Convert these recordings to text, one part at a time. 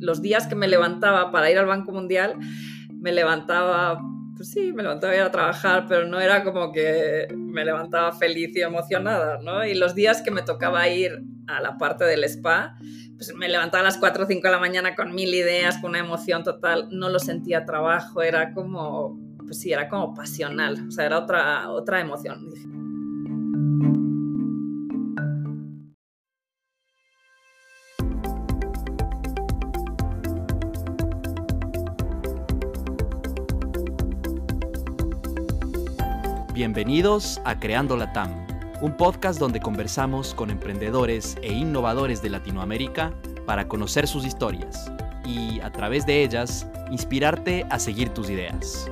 Los días que me levantaba para ir al Banco Mundial, me levantaba pues sí, me levantaba a ir a trabajar, pero no era como que me levantaba feliz y emocionada, ¿no? Y los días que me tocaba ir a la parte del spa, pues me levantaba a las 4 o 5 de la mañana con mil ideas, con una emoción total, no lo sentía trabajo, era como, pues sí, era como pasional, o sea, era otra, otra emoción. Bienvenidos a Creando Latam, un podcast donde conversamos con emprendedores e innovadores de Latinoamérica para conocer sus historias y, a través de ellas, inspirarte a seguir tus ideas.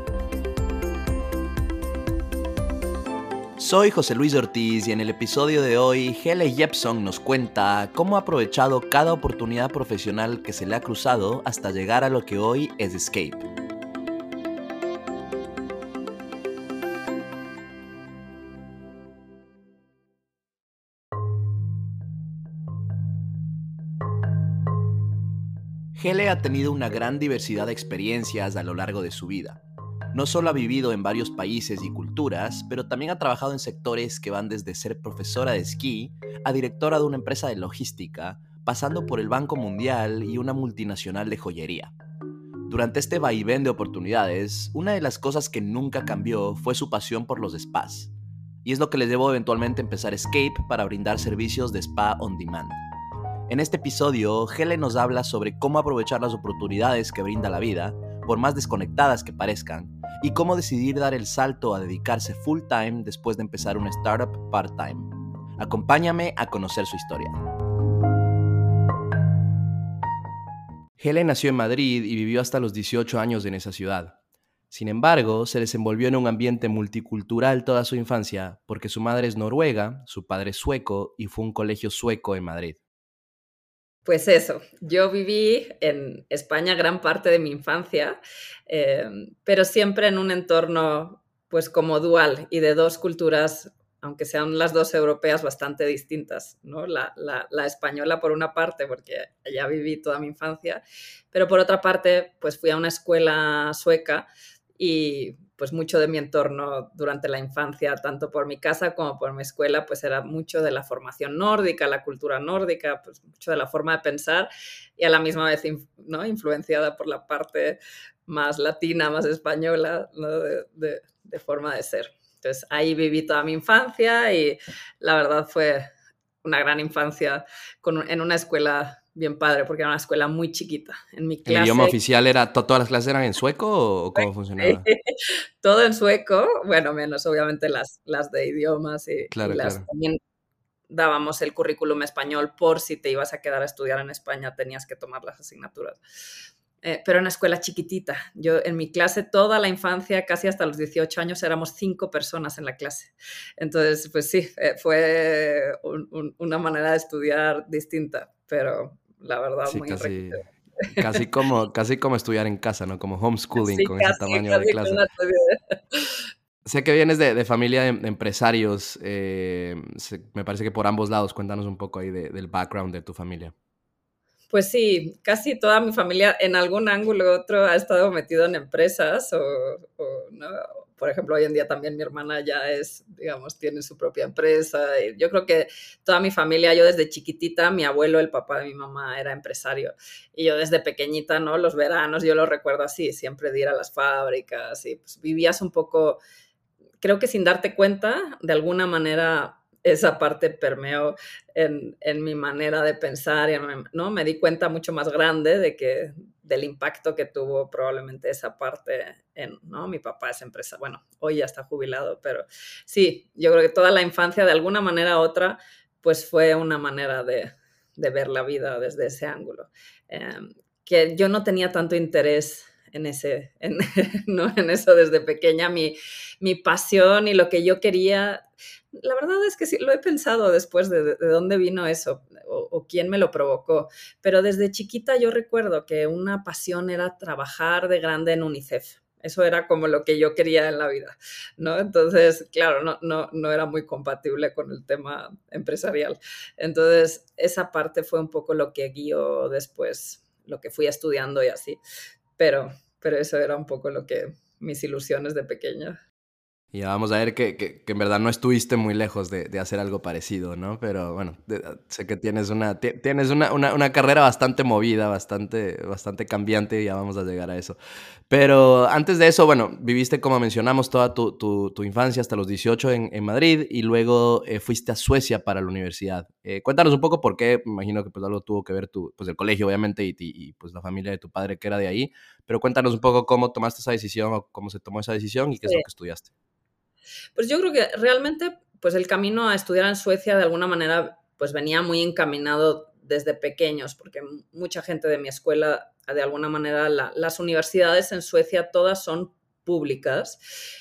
Soy José Luis Ortiz y en el episodio de hoy, Hele Jepson nos cuenta cómo ha aprovechado cada oportunidad profesional que se le ha cruzado hasta llegar a lo que hoy es Escape Hele ha tenido una gran diversidad de experiencias a lo largo de su vida. No solo ha vivido en varios países y culturas, pero también ha trabajado en sectores que van desde ser profesora de esquí a directora de una empresa de logística, pasando por el Banco Mundial y una multinacional de joyería. Durante este vaivén de oportunidades, una de las cosas que nunca cambió fue su pasión por los spas, y es lo que le llevó eventualmente a empezar Escape para brindar servicios de spa on demand. En este episodio, Helen nos habla sobre cómo aprovechar las oportunidades que brinda la vida, por más desconectadas que parezcan, y cómo decidir dar el salto a dedicarse full time después de empezar una startup part-time. Acompáñame a conocer su historia. Helen nació en Madrid y vivió hasta los 18 años en esa ciudad. Sin embargo, se desenvolvió en un ambiente multicultural toda su infancia porque su madre es noruega, su padre es sueco y fue un colegio sueco en Madrid. Pues eso, yo viví en España gran parte de mi infancia, eh, pero siempre en un entorno pues como dual y de dos culturas, aunque sean las dos europeas bastante distintas, ¿no? La, española por una parte, porque allá viví toda mi infancia, pero por otra parte, pues fui a una escuela sueca y pues mucho de mi entorno durante la infancia, tanto por mi casa como por mi escuela, pues era mucho de la formación nórdica, la cultura nórdica, pues mucho de la forma de pensar y a la misma vez ¿no? influenciada por la parte más latina, más española de, de forma de ser. Entonces ahí viví toda mi infancia y la verdad fue una gran infancia con, en una escuela bien padre porque era una escuela muy chiquita. En mi clase, ¿El idioma oficial era, todas las clases eran en sueco o cómo funcionaba? Todo en sueco, bueno, menos obviamente las, las de idiomas y, claro, las, también dábamos el currículum español por si te ibas a quedar a estudiar en España, tenías que tomar las asignaturas. Eh, pero una escuela chiquitita. Yo en mi clase toda la infancia, casi hasta los 18 años, éramos cinco personas en la clase. Entonces, pues sí, eh, fue una manera de estudiar distinta, pero la verdad, muy casi, casi como, casi como estudiar en casa, ¿no? Como homeschooling con ese tamaño de clase. Sé que vienes de, familia de, empresarios. Eh, me parece que por ambos lados. Cuéntanos un poco ahí del background de tu familia. Pues sí, casi toda mi familia en algún ángulo u otro ha estado metido en empresas o, ¿no? Por ejemplo, hoy en día también mi hermana ya es, digamos, tiene su propia empresa. Y yo creo que toda mi familia, yo desde chiquitita, mi abuelo, el papá de mi mamá, era empresario. Y yo desde pequeñita, ¿no? Los veranos, yo lo recuerdo así, siempre de ir a las fábricas y pues vivías un poco, creo que sin darte cuenta, de alguna manera esa parte permeó en, en, mi manera de pensar, ¿no? Me di cuenta mucho más grande de que del impacto que tuvo probablemente esa parte en, ¿no? Mi papá es empresa, bueno, hoy ya está jubilado, pero sí, yo creo que toda la infancia de alguna manera u otra, pues fue una manera de, de ver la vida desde ese ángulo. Em, que yo no tenía tanto interés en, ese, en, ¿no? en eso desde pequeña, mi, mi pasión y lo que yo quería la verdad es que sí, lo he pensado después de, de dónde vino eso o, quién me lo provocó, pero desde chiquita yo recuerdo que una pasión era trabajar de grande en UNICEF. Eso era como lo que yo quería en la vida, ¿no? Entonces, claro, no, no, no era muy compatible con el tema empresarial. Entonces, esa parte fue un poco lo que guió después, lo que fui estudiando y así. Pero, pero eso era un poco lo que mis ilusiones de pequeña. Y vamos a ver que, que, en verdad no estuviste muy lejos de, de hacer algo parecido, ¿no? Pero bueno, sé que tienes una, tienes una, una, una, carrera bastante movida, bastante, bastante cambiante y ya vamos a llegar a eso. Pero antes de eso, bueno, viviste, como mencionamos, toda tu, tu, tu infancia hasta los 18 en, en Madrid y luego eh, fuiste a Suecia para la universidad. Eh, cuéntanos un poco por qué, me imagino que pues algo tuvo que ver tu, pues el colegio, obviamente, y, y, pues la familia de tu padre que era de ahí, pero cuéntanos un poco cómo tomaste esa decisión o cómo se tomó esa decisión y qué es lo que estudiaste. Pues yo creo que realmente pues el camino a estudiar en Suecia de alguna manera pues venía muy encaminado desde pequeños, porque mucha gente de mi escuela, de alguna manera, las universidades en Suecia todas son públicas,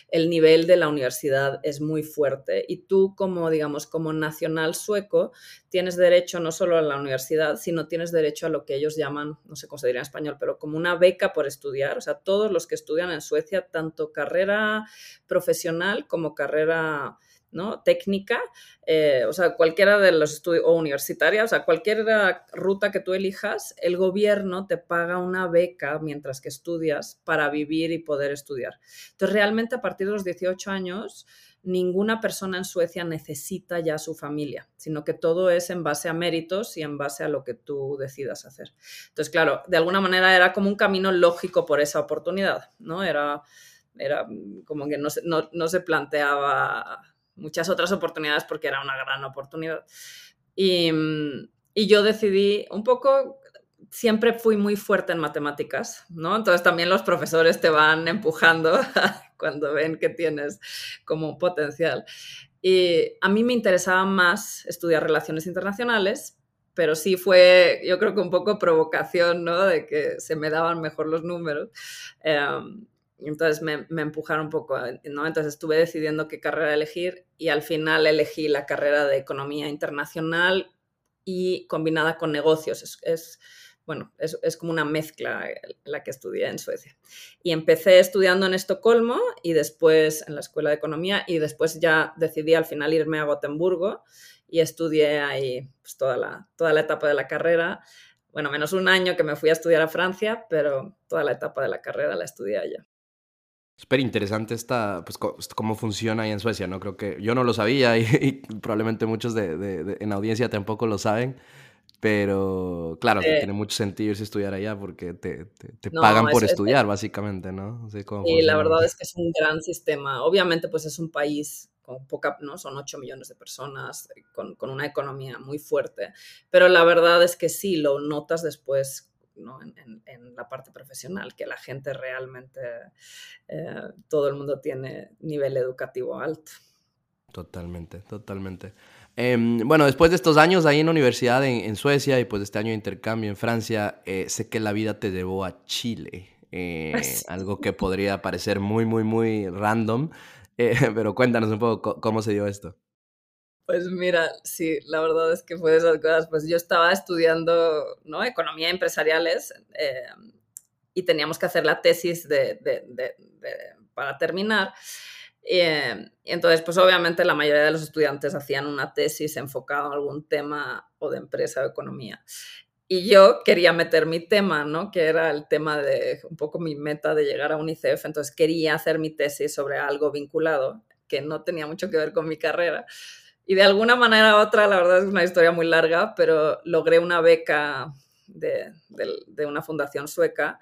el nivel de la universidad es muy fuerte y tú como, digamos, como nacional sueco, tienes derecho no solo a la universidad, sino tienes derecho a lo que ellos llaman, no sé cómo se diría en español, pero como una beca por estudiar. O sea, todos los que estudian en Suecia, tanto carrera profesional como carrera ¿no? técnica, eh, o sea, cualquiera de los estudios, o universitaria, o sea, cualquier ruta que tú elijas, el gobierno te paga una beca mientras que estudias para vivir y poder estudiar. Entonces, realmente a partir de los 18 años, ninguna persona en Suecia necesita ya su familia, sino que todo es en base a méritos y en base a lo que tú decidas hacer. Entonces, claro, de alguna manera era como un camino lógico por esa oportunidad, ¿no? Era, era como que no no se planteaba muchas otras oportunidades porque era una gran oportunidad. Y, yo decidí un poco, siempre fui muy fuerte en matemáticas, ¿no? Entonces también los profesores te van empujando cuando ven que tienes como potencial. Y a mí me interesaba más estudiar relaciones internacionales, pero sí fue, yo creo que un poco provocación, ¿no? De que se me daban mejor los números. Em, entonces me, me, empujaron un poco, ¿no? Entonces estuve decidiendo qué carrera elegir y al final elegí la carrera de Economía Internacional y combinada con negocios. Es, es bueno, es, es, como una mezcla la que estudié en Suecia. Y empecé estudiando en Estocolmo y después en la Escuela de Economía y después ya decidí al final irme a Gotemburgo y estudié ahí pues, toda, la, toda la etapa de la carrera. Bueno, menos un año que me fui a estudiar a Francia, pero toda la etapa de la carrera la estudié allá. Súper interesante esta, pues, cómo funciona ahí en Suecia, ¿no? Creo que yo no lo sabía y, probablemente muchos de, de, en audiencia tampoco lo saben, pero claro, que tiene mucho sentido irse a estudiar allá porque te, te, pagan por estudiar, básicamente, ¿no? Sí, la verdad es que es un gran sistema. Obviamente, pues es un país con poca, ¿no? Son 8 millones de personas, con, con una economía muy fuerte, pero la verdad es que sí, lo notas después en, la parte profesional, que la gente realmente, eh, todo el mundo tiene nivel educativo alto. Totalmente, totalmente. Em, bueno, después de estos años ahí en la universidad en, Suecia y pues este año de intercambio en Francia, eh, sé que la vida te llevó a Chile, eh, algo que podría parecer muy, muy, muy random, pero cuéntanos un poco cómo se dio esto. Pues mira, sí, la verdad es que fue de esas cosas. Pues yo estaba estudiando ¿no? economía empresariales eh, y teníamos que hacer la tesis para terminar. Eh, entonces, pues obviamente la mayoría de los estudiantes hacían una tesis enfocada en algún tema o de empresa o economía. Y yo quería meter mi tema, ¿no? Que era el tema de un poco mi meta de llegar a UNICEF. Entonces quería hacer mi tesis sobre algo vinculado que no tenía mucho que ver con mi carrera. Y de alguna manera u otra, la verdad es una historia muy larga, pero logré una beca de, una fundación sueca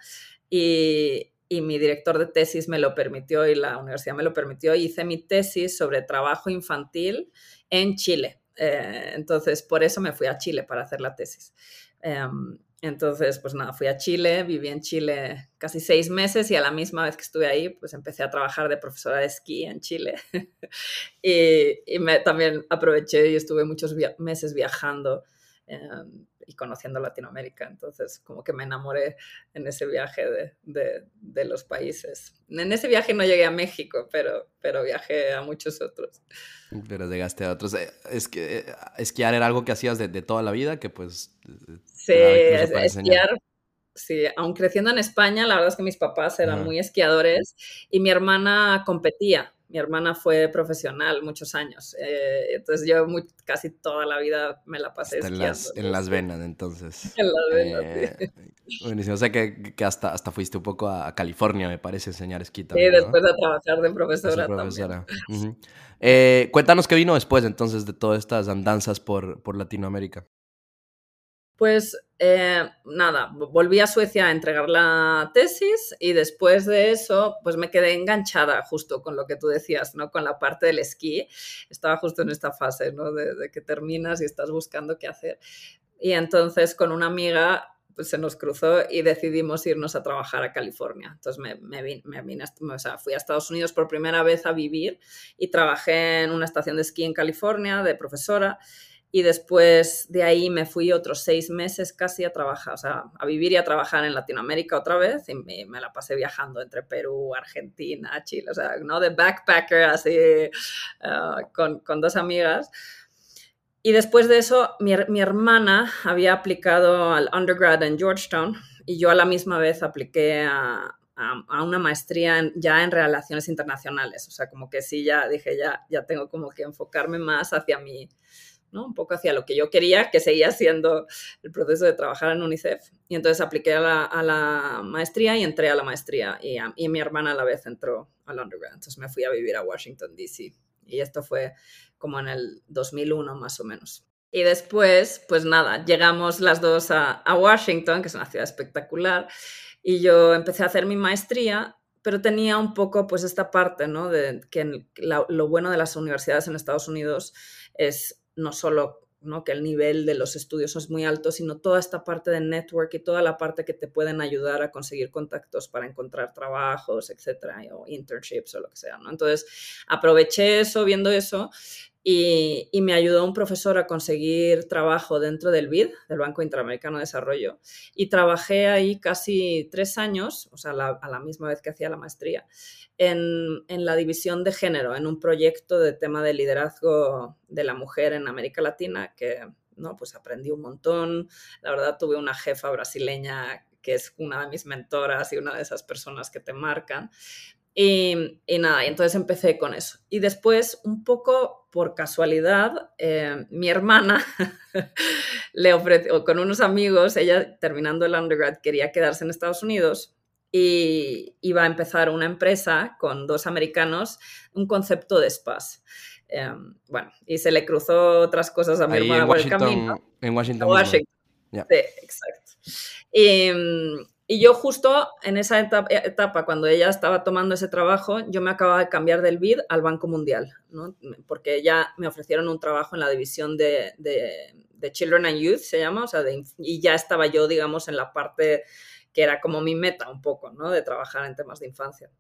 y, mi director de tesis me lo permitió y la universidad me lo permitió. Y hice mi tesis sobre trabajo infantil en Chile. Eh, entonces, por eso me fui a Chile para hacer la tesis. Em, entonces, pues nada, fui a Chile, viví en Chile casi seis meses y a la misma vez que estuve ahí, pues empecé a trabajar de profesora de esquí en Chile. y, también aproveché y estuve muchos meses viajando. Em, y conociendo Latinoamérica. Entonces, como que me enamoré en ese viaje de, de, los países. En ese viaje no llegué a México, pero, pero viajé a muchos otros. Pero llegaste a otros. Eh, es que esquiar era algo que hacías de, toda la vida, que pues... Sí, esquiar sí, aún creciendo en España, la verdad es que mis papás eran muy esquiadores y mi hermana competía. Mi hermana fue profesional muchos años, eh, entonces yo casi toda la vida me la pasé esquiando. En las, en las venas, entonces. En las venas, sí. Eh, buenísimo. O sea que, que, hasta, hasta fuiste un poco a California, me parece, enseñar esquí también, Sí, después de trabajar de profesora, profesora. también. Eh, cuéntanos qué vino después, entonces, de todas estas andanzas por, por Latinoamérica. Pues eh, nada, volví a Suecia a entregar la tesis y después de eso, pues me quedé enganchada justo con lo que tú decías, ¿no? Con la parte del esquí. Estaba justo en esta fase, ¿no? De, que terminas y estás buscando qué hacer. Y entonces con una amiga pues se nos cruzó y decidimos irnos a trabajar a California. Entonces me, vine, fui a Estados Unidos por primera vez a vivir y trabajé en una estación de esquí en California de profesora y después de ahí me fui otros seis meses casi a trabajar, o sea, a vivir y a trabajar en Latinoamérica otra vez y me, la pasé viajando entre Perú, Argentina, Chile, o sea, ¿no? De backpacker así ah, con, con, dos amigas. Y después de eso, mi, mi, hermana había aplicado al undergrad en Georgetown y yo a la misma vez apliqué a, a, una maestría ya en relaciones internacionales. O sea, como que sí, ya dije, ya, ya tengo como que enfocarme más hacia mi, un poco hacia lo que yo quería, que seguía siendo el proceso de trabajar en UNICEF. Y entonces apliqué a la, maestría y entré a la maestría y, y, mi hermana a la vez entró al undergrad. Entonces me fui a vivir a Washington, D.C. Y esto fue como en el 2001 más o menos. Y después, pues nada, llegamos las dos a, Washington, que es una ciudad espectacular, y yo empecé a hacer mi maestría pero tenía un poco pues esta parte, ¿no? De que lo bueno de las universidades en Estados Unidos es no solo ¿no? que el nivel de los estudios es muy alto, sino toda esta parte de network y toda la parte que te pueden ayudar a conseguir contactos para encontrar trabajos, etcétera, o internships o lo que sea, ¿no? Entonces, aproveché eso, viendo eso, y, me ayudó un profesor a conseguir trabajo dentro del BID, del Banco Interamericano de Desarrollo, y trabajé ahí casi tres años, o sea, a la misma vez que hacía la maestría, en, la división de género, en un proyecto de tema de liderazgo de la mujer en América Latina, que no, pues aprendí un montón. La verdad, tuve una jefa brasileña que es una de mis mentoras y una de esas personas que te marcan. Y, y, nada, y entonces empecé con eso. Y después, un poco por casualidad, eh, mi hermana le ofreció, con unos amigos, ella terminando el undergrad quería quedarse en Estados Unidos y iba a empezar una empresa con dos americanos, un concepto de spas. Em, bueno, y se le cruzó otras cosas a mi hermana por el camino. En Washington. Washington. Sí, exacto. Y, y yo justo en esa etapa, cuando ella estaba tomando ese trabajo, yo me acababa de cambiar del BID al Banco Mundial, ¿no? porque ya me ofrecieron un trabajo en la división de, de, Children and Youth, se llama, o sea, y ya estaba yo, digamos, en la parte que era como mi meta un poco, ¿no? De trabajar en temas de infancia.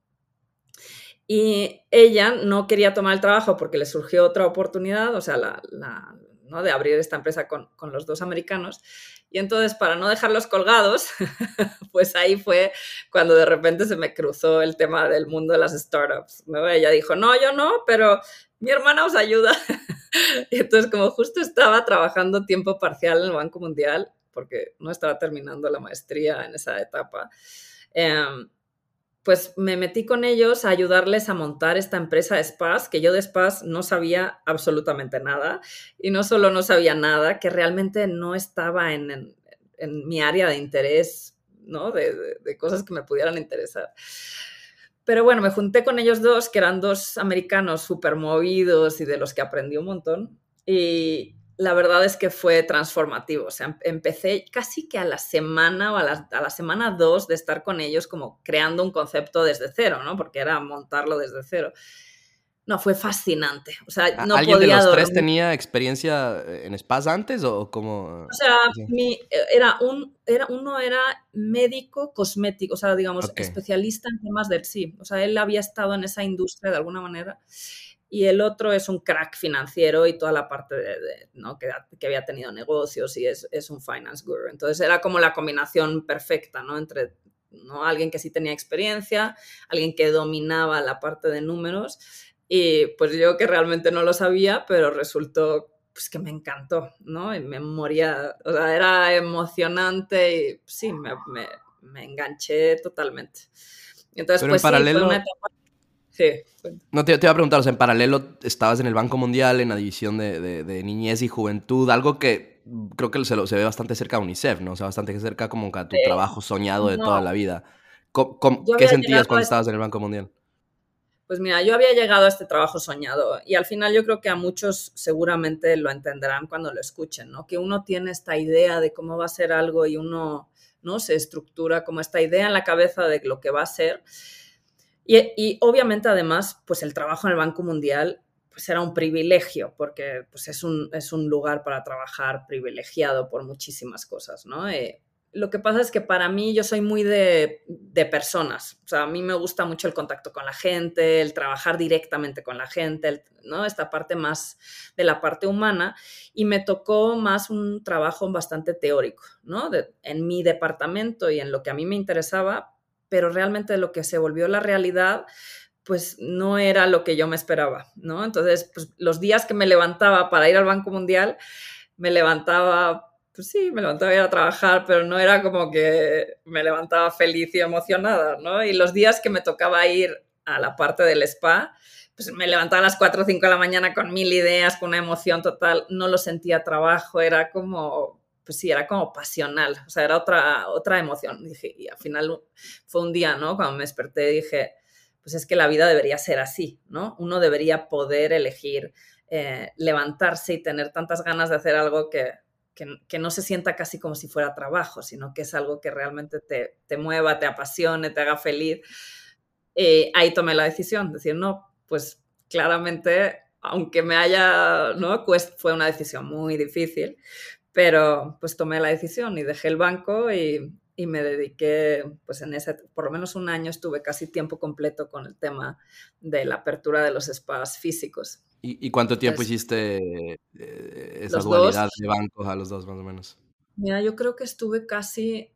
Y ella no quería tomar el trabajo porque le surgió otra oportunidad, o sea, la, ¿no? de abrir esta empresa con, con, los dos americanos. Y entonces, para no dejarlos colgados, pues ahí fue cuando de repente se me cruzó el tema del mundo de las startups. ¿no? Ella dijo, no, yo no, pero mi hermana os ayuda. y entonces, como justo estaba trabajando tiempo parcial en el Banco Mundial, porque no estaba terminando la maestría en esa etapa, eh, pues me metí con ellos a ayudarles a montar esta empresa de spas, que yo de spas no sabía absolutamente nada. Y no solo no sabía nada, que realmente no estaba en, mi área de interés, ¿no? De, de, cosas que me pudieran interesar. Pero bueno, me junté con ellos dos, que eran dos americanos súper movidos y de los que aprendí un montón. Y, la verdad es que fue transformativo. O sea, empecé casi que a la semana o a la, semana dos de estar con ellos como creando un concepto desde cero, ¿no? Porque era montarlo desde cero. No, fue fascinante. O sea, no ¿Alguien de los tres tenía experiencia en spas antes o cómo? O sea, mi, era un, era, uno era médico cosmético, o sea, digamos, especialista en temas del sí. O sea, él había estado en esa industria de alguna manera y el otro es un crack financiero y toda la parte de, ¿no? que, que, había tenido negocios y es, es, un finance guru. Entonces era como la combinación perfecta, ¿no? Entre ¿no? alguien que sí tenía experiencia, alguien que dominaba la parte de números y pues yo que realmente no lo sabía, pero resultó pues que me encantó, ¿no? Y me moría, o sea, era emocionante y sí, me, me, me enganché totalmente. Entonces, Pero en pues sí, fue paralelo- una etapa- Sí. No, te, te iba a preguntar, o sea, en paralelo estabas en el Banco Mundial, en la división de, de- de niñez y juventud, algo que creo que se, lo- se ve bastante cerca a UNICEF, ¿no? O sea, bastante cerca como a tu Sí. trabajo soñado de No. toda la vida. ¿Cómo- ¿Qué sentías cuando a- estabas en el Banco Mundial? Pues mira, yo había llegado a este trabajo soñado y al final yo creo que a muchos seguramente lo entenderán cuando lo escuchen, ¿no? Que uno tiene esta idea de cómo va a ser algo y uno, ¿no? Se estructura como esta idea en la cabeza de lo que va a ser. Y, obviamente además, pues el trabajo en el Banco Mundial pues era un privilegio, porque pues es un, es un lugar para trabajar privilegiado por muchísimas cosas, ¿no? Eh, lo que pasa es que para mí yo soy muy de, de, personas, o sea, a mí me gusta mucho el contacto con la gente, el trabajar directamente con la gente, ¿no? Esta parte más de la parte humana y me tocó más un trabajo bastante teórico, ¿no? En mi departamento y en lo que a mí me interesaba, pero realmente lo que se volvió la realidad pues no era lo que yo me esperaba, ¿no? Entonces, pues los días que me levantaba para ir al Banco Mundial, me levantaba pues sí, me levantaba a ir a trabajar, pero no era como que me levantaba feliz y emocionada, ¿no? Y los días que me tocaba ir a la parte del spa, pues me levantaba a las 4 o 5 de la mañana con mil ideas, con una emoción total, no lo sentía trabajo, era como, pues sí, era como pasional, o sea, era otra, otra emoción. Dije, y al final fue un día, ¿no? Cuando me desperté dije, pues es que la vida debería ser así, ¿no? Uno debería poder elegir eh, levantarse y tener tantas ganas de hacer algo que, que, no se sienta casi como si fuera trabajo, sino que es algo que realmente te, te mueva, te apasione, te haga feliz. Eh, ahí tomé la decisión, decir, no, pues claramente, aunque me haya, ¿no? Pues fue una decisión muy difícil, pero pues tomé la decisión y dejé el banco y, y me dediqué, pues en ese, por lo menos un año estuve casi tiempo completo con el tema de la apertura de los spas físicos. ¿Y, y cuánto tiempo Entonces, hiciste eh, esa los dualidad dos, de bancos a los dos más o menos? Mira, yo creo que estuve casi,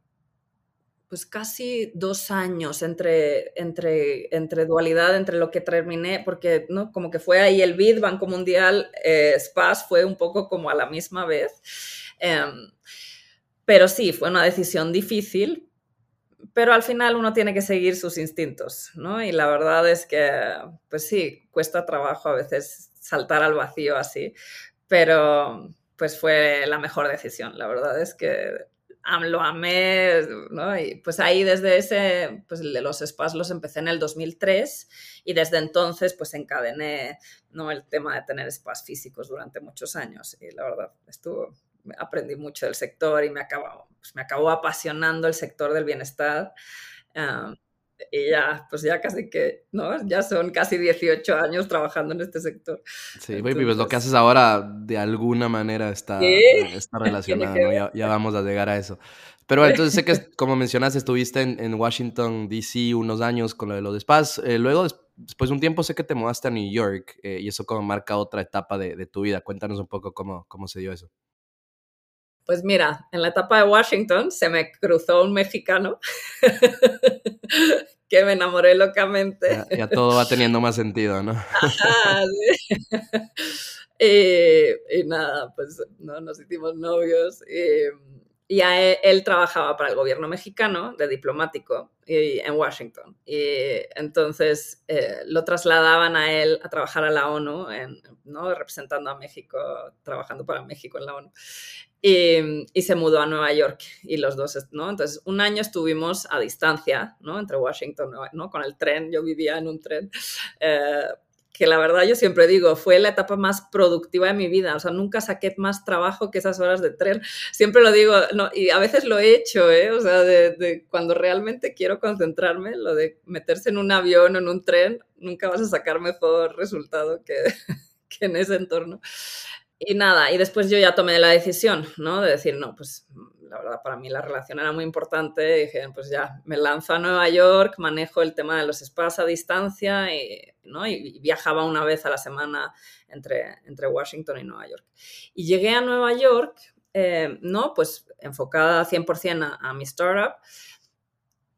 pues casi dos años entre, entre, entre dualidad, entre lo que terminé, porque ¿no? como que fue ahí el BID, Banco Mundial, eh, SPAS, fue un poco como a la misma vez. Eh, pero sí, fue una decisión difícil, pero al final uno tiene que seguir sus instintos, ¿no? Y la verdad es que, pues sí, cuesta trabajo a veces saltar al vacío así, pero pues fue la mejor decisión. La verdad es que lo amé, ¿no? Y pues ahí desde ese, pues los spas los empecé en el 2003 y desde entonces pues encadené, ¿no? El tema de tener spas físicos durante muchos años y la verdad estuvo, aprendí mucho del sector y me acabó, pues me acabó apasionando el sector del bienestar. Um, y ya, pues ya casi que, ¿no? Ya son casi 18 años trabajando en este sector. Sí, Entonces, pues lo que haces ahora de alguna manera está, ¿Sí? está relacionado, ¿no? ya, ya, vamos a llegar a eso. Pero entonces sé que, como mencionaste, estuviste en, en Washington, D.C. unos años con lo de los spas. Eh, luego, después de un tiempo, sé que te mudaste a New York eh, y eso como marca otra etapa de, de, tu vida. Cuéntanos un poco cómo, cómo se dio eso. Pues mira, en la etapa de Washington se me cruzó un mexicano que me enamoré locamente. Ya, ya, todo va teniendo más sentido, ¿no? Ajá, sí. y, y, nada, pues no, nos hicimos novios. Y, y él, él, trabajaba para el gobierno mexicano de diplomático y, en Washington. Y entonces eh, lo trasladaban a él a trabajar a la ONU, en, ¿no? representando a México, trabajando para México en la ONU. Y, y, se mudó a Nueva York y los dos, ¿no? Entonces, un año estuvimos a distancia, ¿no? Entre Washington, ¿no? Con el tren, yo vivía en un tren, eh, que la verdad yo siempre digo, fue la etapa más productiva de mi vida, o sea, nunca saqué más trabajo que esas horas de tren, siempre lo digo, no, y a veces lo he hecho, ¿eh? O sea, de, cuando realmente quiero concentrarme, lo de meterse en un avión o en un tren, nunca vas a sacar mejor resultado que, que en ese entorno. Y nada, y después yo ya tomé la decisión, ¿no? De decir, no, pues la verdad para mí la relación era muy importante. Dije, pues ya, me lanzo a Nueva York, manejo el tema de los spas a distancia y, ¿no? y viajaba una vez a la semana entre, entre Washington y Nueva York. Y llegué a Nueva York, eh, ¿no? Pues enfocada 100% a, a mi startup.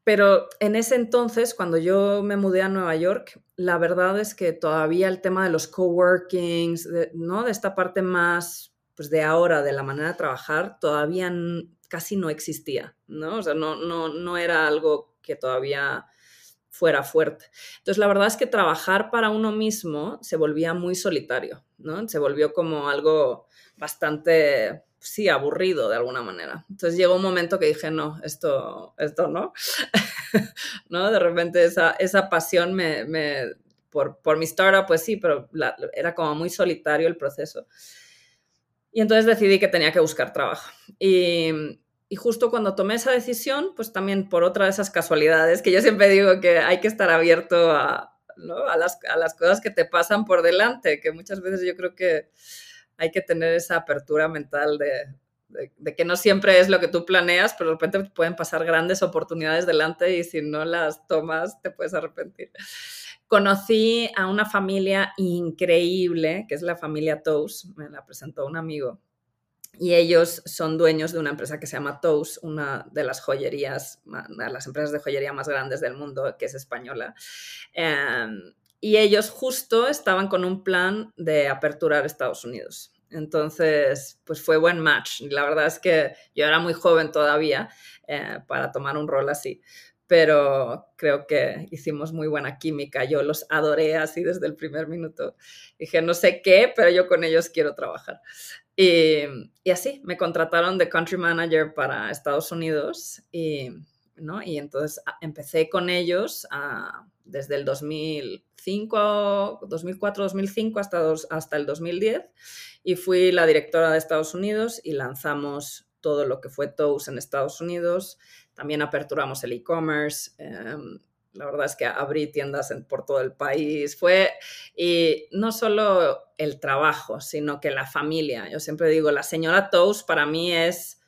Pero en ese entonces, cuando yo me mudé a Nueva York, la verdad es que todavía el tema de los coworkings, de, ¿no? De esta parte más pues de ahora, de la manera de trabajar, todavía casi no existía, ¿no? O sea, no, no, no era algo que todavía fuera fuerte. Entonces, la verdad es que trabajar para uno mismo se volvía muy solitario, ¿no? Se volvió como algo bastante, sí, aburrido de alguna manera. Entonces llegó un momento que dije, no, esto, esto no, ¿no? De repente esa, esa pasión me, me por, por, mi startup, pues sí, pero era como muy solitario el proceso. Y entonces decidí que tenía que buscar trabajo. Y, y justo cuando tomé esa decisión, pues también por otra de esas casualidades, que yo siempre digo que hay que estar abierto a, las, cosas que te pasan por delante, que muchas veces yo creo que hay que tener esa apertura mental de, que no siempre es lo que tú planeas, pero de repente pueden pasar grandes oportunidades delante y si no las tomas te puedes arrepentir. Conocí a una familia increíble, que es la familia Toast, me la presentó un amigo, y ellos son dueños de una empresa que se llama Toast, una de las joyerías, de las empresas de joyería más grandes del mundo, que es española. Em, y ellos justo estaban con un plan de aperturar Estados Unidos. Entonces, pues fue buen match. La verdad es que yo era muy joven todavía eh, para tomar un rol así, pero creo que hicimos muy buena química. Yo los adoré así desde el primer minuto. Dije, no sé qué, pero yo con ellos quiero trabajar. Y, así, me contrataron de country manager para Estados Unidos y, ¿no? y entonces ah, empecé con ellos ah, desde el 2005, 2004, 2005 hasta, hasta el 2010 y fui la directora de Estados Unidos y lanzamos todo lo que fue Toast en Estados Unidos también aperturamos el e-commerce. Em, la verdad es que abrí tiendas por todo el país. Fue, y no solo el trabajo, sino que la familia. Yo siempre digo, la señora Toast para mí es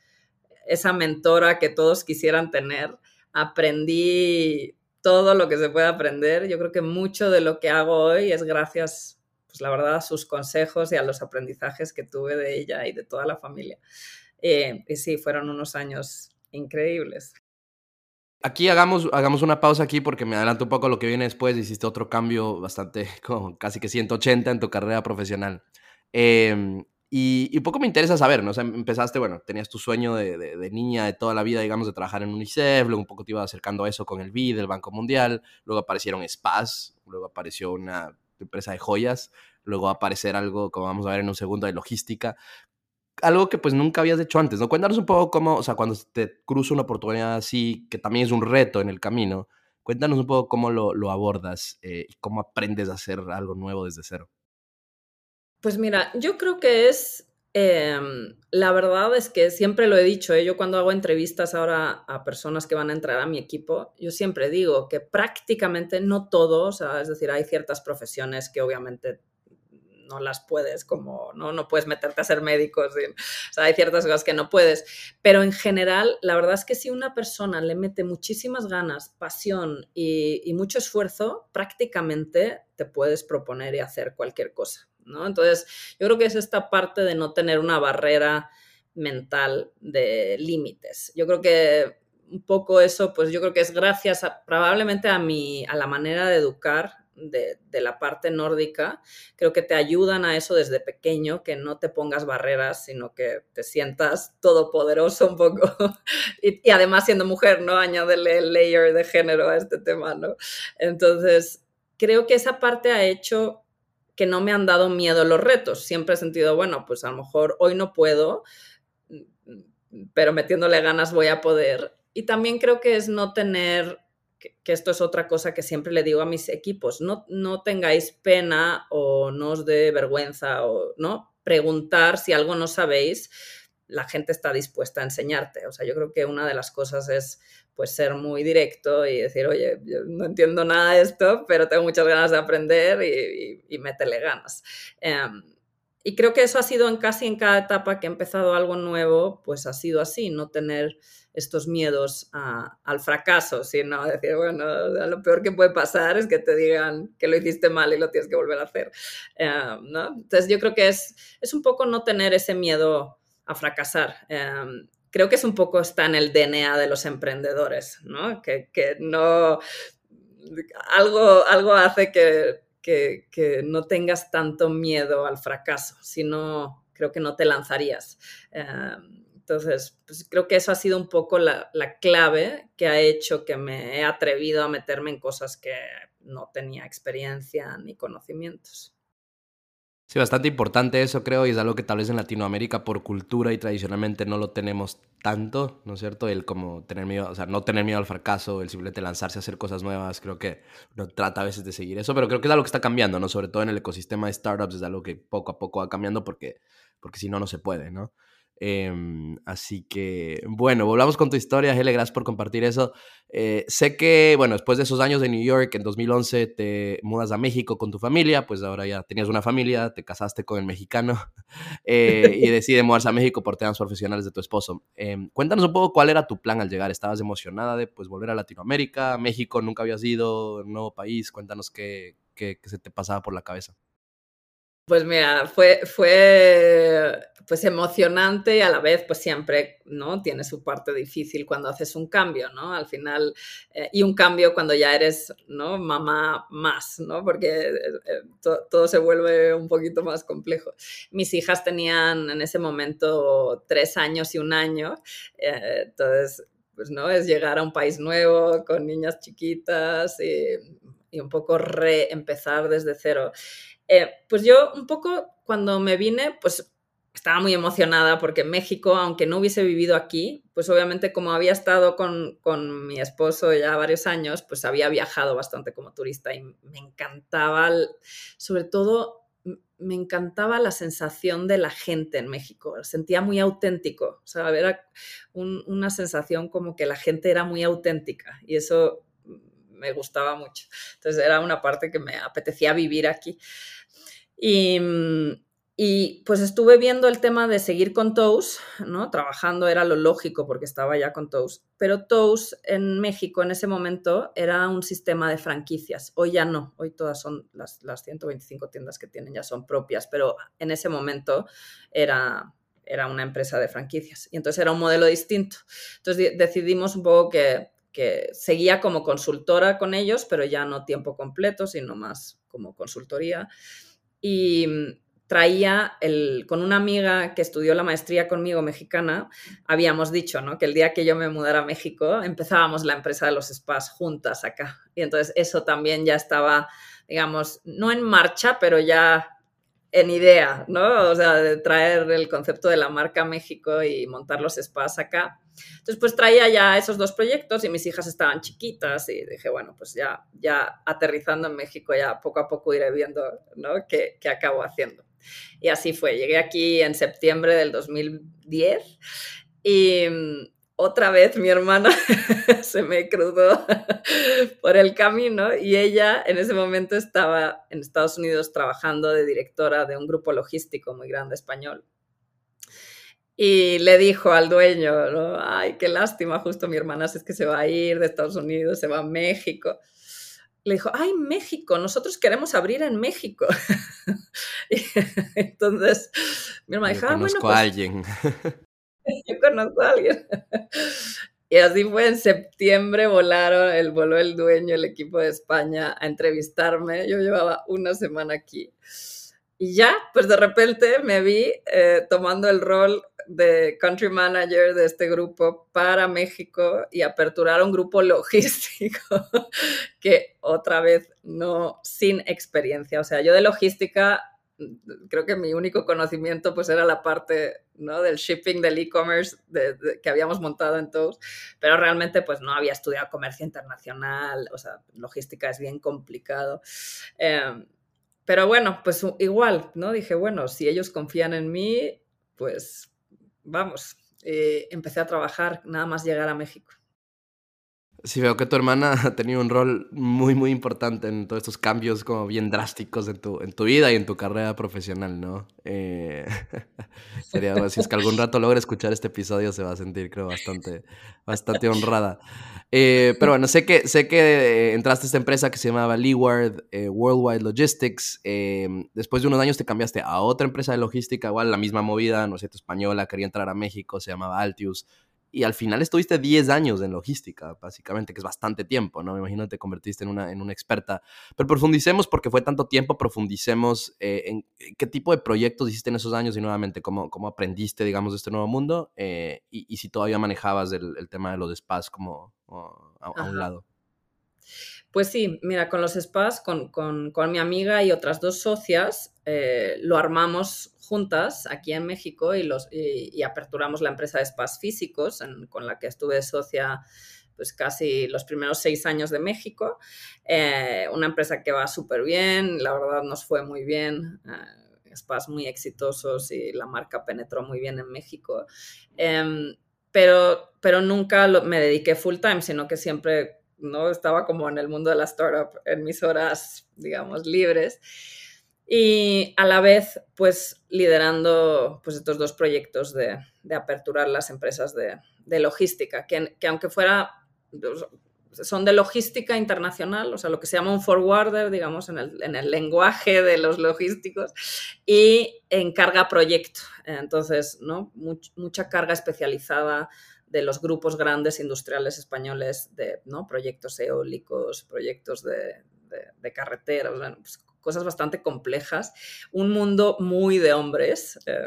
esa mentora que todos quisieran tener. Aprendí todo lo que se puede aprender. Yo creo que mucho de lo que hago hoy es gracias, pues la verdad, a sus consejos y a los aprendizajes que tuve de ella y de toda la familia. Eh, y sí, fueron unos años increíbles. Aquí hagamos, hagamos una pausa aquí porque me adelanto un poco a lo que viene después. Hiciste otro cambio bastante, como casi que 180 en tu carrera profesional. Em, y, y, poco me interesa saber, ¿no? O empezaste, bueno, tenías tu sueño de, niña de toda la vida, digamos, de trabajar en UNICEF, luego un poco te ibas acercando a eso con el BID, el Banco Mundial, luego aparecieron SPAS, luego apareció una empresa de joyas, luego va a aparecer algo, como vamos a ver en un segundo, de logística algo que pues nunca habías hecho antes, ¿no? Cuéntanos un poco cómo, o sea, cuando te cruza una oportunidad así, que también es un reto en el camino, cuéntanos un poco cómo lo, abordas eh, y cómo aprendes a hacer algo nuevo desde cero. Pues mira, yo creo que es, em, la verdad es que siempre lo he dicho, ¿eh? yo cuando hago entrevistas ahora a personas que van a entrar a mi equipo, yo siempre digo que prácticamente no todos, o sea, es decir, hay ciertas profesiones que obviamente no las puedes, como no, no puedes meterte a ser médico, o sea, hay ciertas cosas que no puedes, pero en general, la verdad es que si una persona le mete muchísimas ganas, pasión y, mucho esfuerzo, prácticamente te puedes proponer y hacer cualquier cosa, ¿no? Entonces, yo creo que es esta parte de no tener una barrera mental de límites. Yo creo que un poco eso, pues yo creo que es gracias probablemente a, mi, a la manera de educar de, la parte nórdica, creo que te ayudan a eso desde pequeño, que no te pongas barreras, sino que te sientas todopoderoso un poco. y, además siendo mujer, ¿no? Añádele el layer de género a este tema, ¿no? Entonces, creo que esa parte ha hecho que no me han dado miedo los retos. Siempre he sentido, bueno, pues a lo mejor hoy no puedo, pero metiéndole ganas voy a poder. Y también creo que es no tener que, esto es otra cosa que siempre le digo a mis equipos, no, no tengáis pena o no os dé vergüenza o no preguntar si algo no sabéis, la gente está dispuesta a enseñarte. O sea, yo creo que una de las cosas es pues ser muy directo y decir, oye, yo no entiendo nada de esto, pero tengo muchas ganas de aprender y, y, métele ganas. Em, y creo que eso ha sido en casi en cada etapa que he empezado algo nuevo, pues ha sido así, no tener estos miedos al fracaso, sino decir, bueno, lo peor que puede pasar es que te digan que lo hiciste mal y lo tienes que volver a hacer. Eh, ¿no? Entonces yo creo que es, es un poco no tener ese miedo a fracasar. Eh, creo que es un poco está en el DNA de los emprendedores, ¿no? Que, que no... Algo, algo hace que, que, no tengas tanto miedo al fracaso, sino creo que no te lanzarías. Em, entonces, pues creo que eso ha sido un poco la, clave que ha hecho que me he atrevido a meterme en cosas que no tenía experiencia ni conocimientos. Sí, bastante importante eso creo y es algo que tal vez en Latinoamérica por cultura y tradicionalmente no lo tenemos tanto, ¿no es cierto? El como tener miedo, o sea, no tener miedo al fracaso, el simplemente lanzarse a hacer cosas nuevas, creo que uno trata a veces de seguir eso, pero creo que es algo que está cambiando, ¿no? Sobre todo en el ecosistema de startups es algo que poco a poco va cambiando porque, porque si no, no se puede, ¿no? Em, así que, bueno, volvamos con tu historia, Hele, gracias por compartir eso. Eh, sé que, bueno, después de esos años de New York, en 2011 te mudas a México con tu familia, pues ahora ya tenías una familia, te casaste con el mexicano eh, y decides mudarse a México por temas profesionales de tu esposo. Em, cuéntanos un poco cuál era tu plan al llegar. ¿Estabas emocionada de pues volver a Latinoamérica? ¿México nunca habías ido? ¿Nuevo país? Cuéntanos qué, qué, qué se te pasaba por la cabeza. Pues mira, fue, fue pues emocionante y a la vez pues siempre, ¿no? Tiene su parte difícil cuando haces un cambio, ¿no? Al final, eh, y un cambio cuando ya eres, ¿no? Mamá más, ¿no? Porque eh, eh, todo se vuelve un poquito más complejo. Mis hijas tenían en ese momento tres años y un año, entonces, pues, ¿no? Es llegar a un país nuevo con niñas chiquitas y, y un poco reempezar desde cero. Eh, pues yo un poco cuando me vine, pues estaba muy emocionada porque México, aunque no hubiese vivido aquí, pues obviamente como había estado con, con, mi esposo ya varios años, pues había viajado bastante como turista y me encantaba, sobre todo me encantaba la sensación de la gente en México, sentía muy auténtico, o sea, era una sensación como que la gente era muy auténtica y eso me gustaba mucho. Entonces era una parte que me apetecía vivir aquí. Y, y pues estuve viendo el tema de seguir con Toast, ¿no? Trabajando era lo lógico porque estaba ya con Toast. Pero Toast en México en ese momento era un sistema de franquicias. Hoy ya no, hoy todas son las, las 125 tiendas que tienen ya son propias, pero en ese momento era, era una empresa de franquicias. Y entonces era un modelo distinto. Entonces decidimos un poco que que seguía como consultora con ellos, pero ya no tiempo completo, sino más como consultoría. Y mm, traía el, con una amiga que estudió la maestría conmigo mexicana, habíamos dicho ¿no? que el día que yo me mudara a México empezábamos la empresa de los spas juntas acá. Y entonces eso también ya estaba, digamos, no en marcha, pero ya en idea, ¿no? O sea, de traer el concepto de la marca México y montar los spas acá. Entonces, pues traía ya esos dos proyectos y mis hijas estaban chiquitas y dije, bueno, pues ya, ya aterrizando en México, ya poco a poco iré viendo, ¿no? ¿Qué, qué acabo haciendo? Y así fue. Llegué aquí en septiembre del 2010 y otra vez mi hermana se me cruzó por el camino y ella en ese momento estaba en Estados Unidos trabajando de directora de un grupo logístico muy grande español. Y le dijo al dueño, ¿no? ay, qué lástima, justo mi hermana es que se va a ir de Estados Unidos, se va a México. Le dijo, ay, México, nosotros queremos abrir en México. entonces, mi hermana dijo, ah, bueno, pues, a alguien. yo conozco a alguien. Y así fue en septiembre, volaron, el, voló el dueño, el equipo de España a entrevistarme. Yo llevaba una semana aquí. Y ya, pues de repente me vi eh, tomando el rol de country manager de este grupo para México y aperturar un grupo logístico que otra vez no, sin experiencia. O sea, yo de logística creo que mi único conocimiento pues era la parte ¿no? del shipping, del e-commerce que habíamos montado en todos, pero realmente pues no había estudiado comercio internacional, o sea, logística es bien complicado. Em, pero bueno, pues igual, ¿no? Dije, bueno, si ellos confían en mí, pues vamos. Empecé a trabajar nada más llegar a México. Sí, veo que tu hermana ha tenido un rol muy, muy importante en todos estos cambios como bien drásticos en tu, en tu vida y en tu carrera profesional, ¿no? Eh, sería, si es que algún rato logra escuchar este episodio, se va a sentir, creo, bastante, bastante honrada. Eh, pero bueno, sé que, sé que eh, entraste a esta empresa que se llamaba Leeward Worldwide Logistics. después de unos años te cambiaste a otra empresa de logística, igual la misma movida, no sé, tu española, quería entrar a México, se llamaba Altius y al final estuviste 10 años en logística, básicamente, que es bastante tiempo, ¿no? Me imagino que te convertiste en una, en una experta. Pero profundicemos, porque fue tanto tiempo, profundicemos eh, en qué tipo de proyectos hiciste en esos años y nuevamente cómo, cómo aprendiste, digamos, de este nuevo mundo eh, y, si todavía manejabas el, tema de los spas como a, un lado. Pues sí, mira, con los spas, con, con, con mi amiga y otras dos socias, eh, lo armamos juntas aquí en México y, los, y, aperturamos la empresa de spas físicos con la que estuve socia pues casi los primeros seis años de México. Eh, una empresa que va súper bien, la verdad nos fue muy bien. Eh, spas muy exitosos y la marca penetró muy bien en México. Em, pero, pero nunca me dediqué full time, sino que siempre no estaba como en el mundo de la startup en mis horas, digamos, libres y a la vez, pues liderando pues, estos dos proyectos de, de aperturar las empresas de, de logística, que, que, aunque fuera, son de logística internacional, o sea, lo que se llama un forwarder, digamos, en el, en el lenguaje de los logísticos, y en carga proyecto. Entonces, ¿no? mucha carga especializada de los grupos grandes industriales españoles de ¿no? proyectos eólicos, proyectos de, de, carreteras, pues, cosas bastante complejas, un mundo muy de hombres. Eh,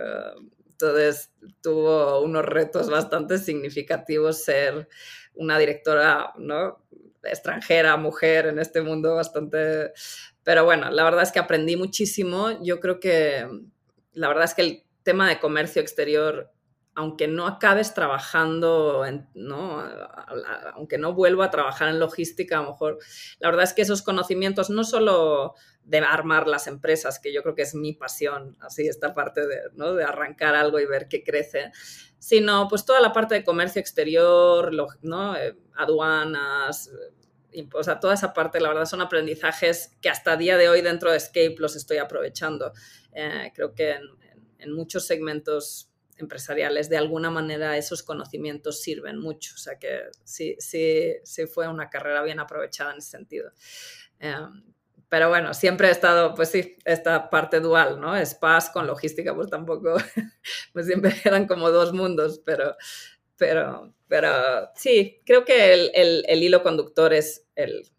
entonces tuvo unos retos bastante significativos ser una directora ¿no? extranjera, mujer en este mundo bastante... Pero bueno, la verdad es que aprendí muchísimo. Yo creo que la verdad es que el tema de comercio exterior aunque no acabes trabajando, ¿no? aunque no vuelva a trabajar en logística, a lo mejor, la verdad es que esos conocimientos, no solo de armar las empresas, que yo creo que es mi pasión, así esta parte de, ¿no? de arrancar algo y ver qué crece, sino pues toda la parte de comercio exterior, ¿no? Eh, aduanas, o sea, toda esa parte, la verdad, son aprendizajes que hasta día de hoy dentro de Escape los estoy aprovechando. Eh, creo que en, en muchos segmentos empresariales, de alguna manera esos conocimientos sirven mucho. O sea que sí, sí, sí fue una carrera bien aprovechada en ese sentido. Em, pero bueno, siempre he estado, pues sí, esta parte dual, ¿no? Spas con logística, pues tampoco, pues siempre eran como dos mundos, pero, pero, pero sí, creo que el, el, el hilo conductor es el,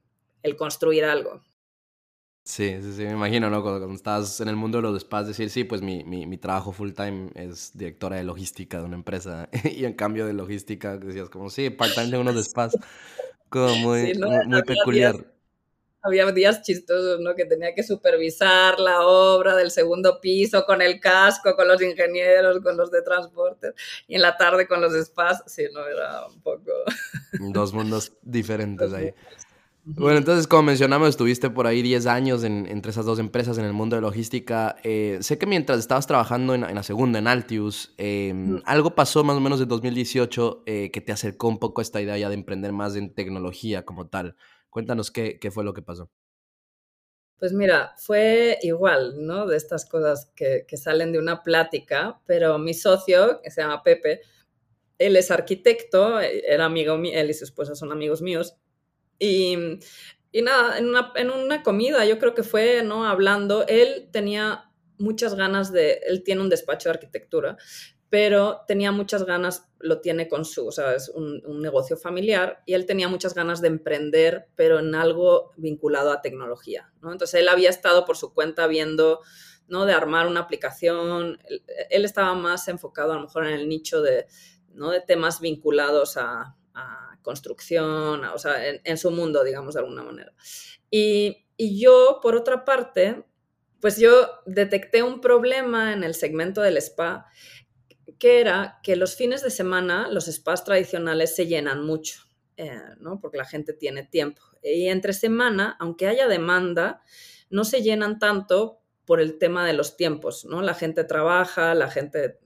el construir algo. Sí, sí, sí, me imagino, ¿no? Cuando, estás en el mundo de los spas, decir, sí, pues mi, mi, mi trabajo full time es directora de logística de una empresa. y en cambio de logística, decías como, sí, part-time de unos spas. Como muy, muy, peculiar. había días chistosos, ¿no? Que tenía que supervisar la obra del segundo piso con el casco, con los ingenieros, con los de transporte. Y en la tarde con los spas, sí, no, era un poco... Dos mundos diferentes ahí. Bueno, entonces, como mencionamos, estuviste por ahí 10 años entre esas dos empresas en el mundo de logística. Eh, sé que mientras estabas trabajando en, la segunda, en Altius, em, algo pasó más o menos en 2018 eh, que te acercó un poco a esta idea ya de emprender más en tecnología como tal. Cuéntanos qué, qué fue lo que pasó. Pues mira, fue igual, ¿no? De estas cosas que, que salen de una plática, pero mi socio, que se llama Pepe, él es arquitecto, era amigo mío, él y su esposa son amigos míos y, y nada, en una, en una comida, yo creo que fue, ¿no? Hablando, él tenía muchas ganas de, él tiene un despacho de arquitectura, pero tenía muchas ganas, lo tiene con su, o sea, es un, negocio familiar, y él tenía muchas ganas de emprender, pero en algo vinculado a tecnología, ¿no? Entonces él había estado por su cuenta viendo, ¿no? De armar una aplicación, él, estaba más enfocado a lo mejor en el nicho de, ¿no? De temas vinculados a construcción, o sea, en, su mundo, digamos, de alguna manera. Y, y yo, por otra parte, pues yo detecté un problema en el segmento del spa, que era que los fines de semana los spas tradicionales se llenan mucho, eh, ¿no? Porque la gente tiene tiempo. Y entre semana, aunque haya demanda, no se llenan tanto por el tema de los tiempos, ¿no? La gente trabaja, la gente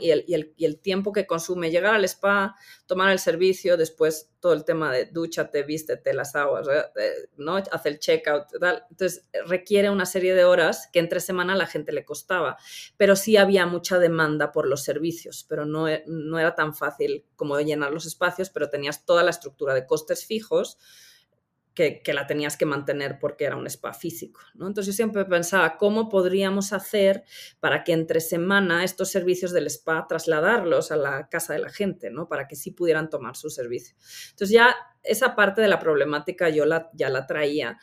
y, el, tiempo que consume llegar al spa, tomar el servicio, después todo el tema de dúchate, vístete, las aguas, eh, ¿no? Hace el checkout, tal. Entonces requiere una serie de horas que entre semana la gente le costaba, pero sí había mucha demanda por los servicios, pero no, e, no era tan fácil como llenar los espacios, pero tenías toda la estructura de costes fijos que, la tenías que mantener porque era un spa físico. ¿no? Entonces yo siempre pensaba, ¿cómo podríamos hacer para que entre semana estos servicios del spa trasladarlos a la casa de la gente, ¿no? para que sí pudieran tomar su servicio? Entonces ya esa parte de la problemática yo la, ya la traía.